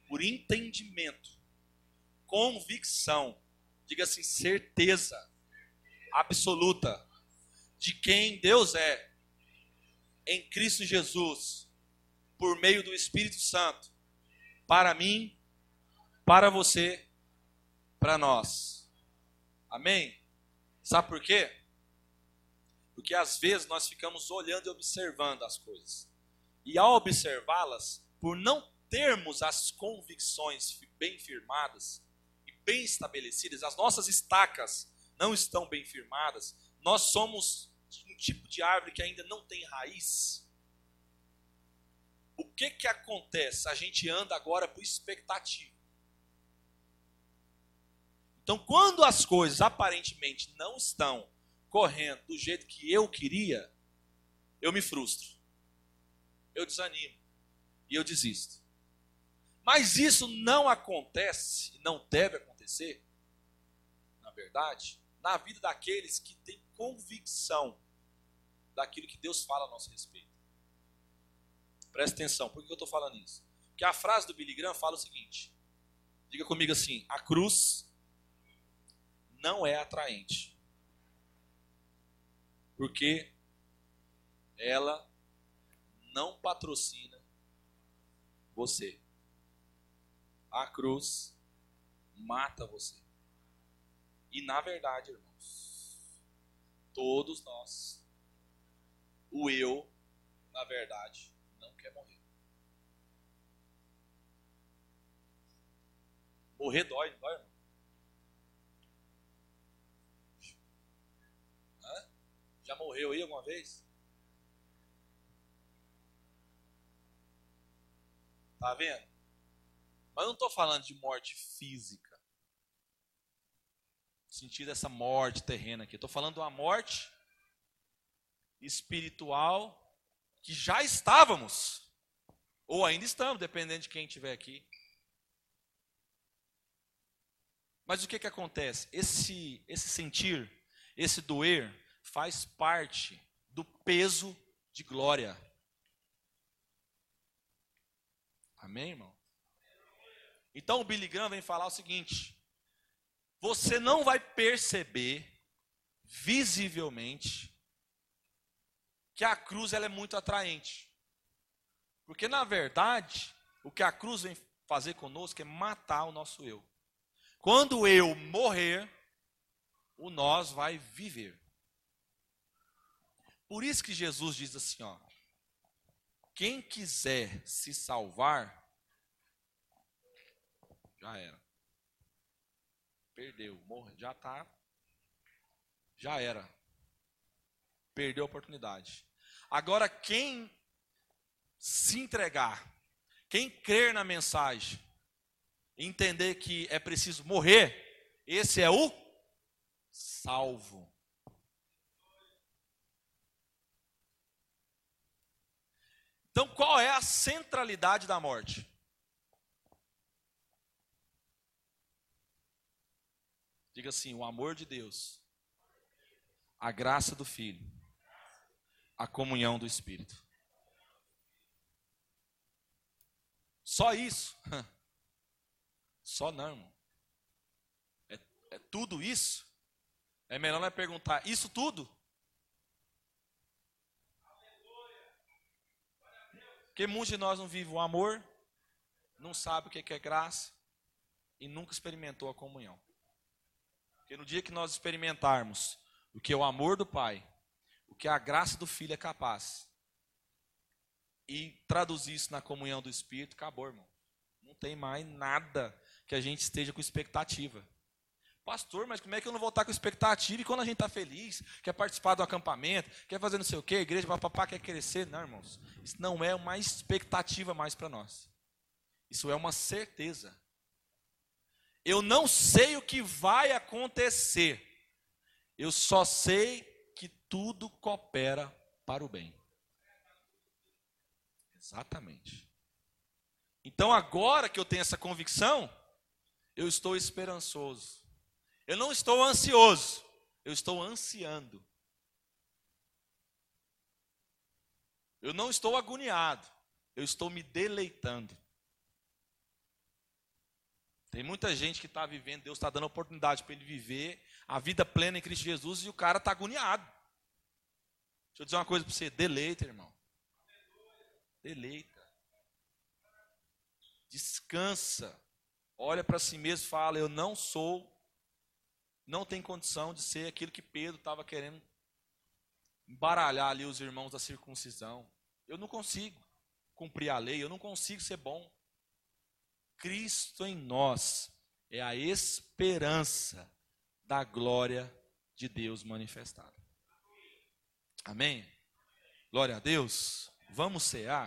por entendimento, convicção, diga assim, certeza absoluta de quem Deus é em Cristo Jesus, por meio do Espírito Santo, para mim, para você, para nós. Amém? Sabe por quê? Porque às vezes nós ficamos olhando e observando as coisas. E ao observá-las, por não termos as convicções bem firmadas e bem estabelecidas, as nossas estacas não estão bem firmadas, nós somos um tipo de árvore que ainda não tem raiz. o que que acontece? A gente anda agora por expectativa. Então, quando as coisas aparentemente não estão correndo do jeito que eu queria, eu me frustro. Eu desanimo e eu desisto. Mas isso não acontece, não deve acontecer, na verdade, na vida daqueles que têm convicção daquilo que Deus fala a nosso respeito. Presta atenção, por que eu estou falando isso? Porque a frase do Billy Graham fala o seguinte: diga comigo assim, a cruz não é atraente, porque ela não patrocina você a cruz mata você. E na verdade, irmãos, todos nós, o eu, na verdade, não quer morrer. Morrer dói, não dói, irmão? Hã? Já morreu aí alguma vez? Tá vendo? Mas não estou falando de morte física. No sentido morte terrena aqui. Estou falando de uma morte espiritual que já estávamos. Ou ainda estamos, dependendo de quem estiver aqui. Mas o que, que acontece? Esse, esse sentir, esse doer, faz parte do peso de glória. Amém, irmão? Então o Billy Graham vem falar o seguinte: você não vai perceber visivelmente que a cruz ela é muito atraente. Porque na verdade, o que a cruz vem fazer conosco é matar o nosso eu. Quando o eu morrer, o nós vai viver. Por isso que Jesus diz assim, ó: Quem quiser se salvar, já era. Perdeu, morreu, já está. Já era. Perdeu a oportunidade. Agora, quem se entregar, quem crer na mensagem, entender que é preciso morrer, esse é o salvo. Então, qual é a centralidade da morte? Diga assim: o amor de Deus, a graça do Filho, a comunhão do Espírito. Só isso? Só não, irmão. É, é tudo isso? É melhor não é perguntar, isso tudo? Porque muitos de nós não vivem o amor, não sabe o que é graça e nunca experimentou a comunhão. Porque no dia que nós experimentarmos o que é o amor do Pai, o que a graça do Filho é capaz, e traduzir isso na comunhão do Espírito, acabou, irmão. Não tem mais nada que a gente esteja com expectativa. Pastor, mas como é que eu não vou estar com expectativa e quando a gente está feliz, quer participar do acampamento, quer fazer não sei o quê, igreja, papapá, quer crescer? Não, irmãos. Isso não é uma expectativa mais para nós. Isso é uma certeza. Eu não sei o que vai acontecer. Eu só sei tudo coopera para o bem. Exatamente. Então, agora que eu tenho essa convicção, eu estou esperançoso. Eu não estou ansioso, eu estou ansiando. Eu não estou agoniado, eu estou me deleitando. Tem muita gente que está vivendo, Deus está dando oportunidade para ele viver a vida plena em Cristo Jesus e o cara está agoniado. Deixa eu dizer uma coisa para você: deleita, irmão. Deleita. Descansa. Olha para si mesmo e fala: Eu não sou, não tem condição de ser aquilo que Pedro estava querendo embaralhar ali os irmãos da circuncisão. Eu não consigo cumprir a lei, eu não consigo ser bom. Cristo em nós é a esperança da glória de Deus manifestada. Amém? Glória a Deus. Vamos cear.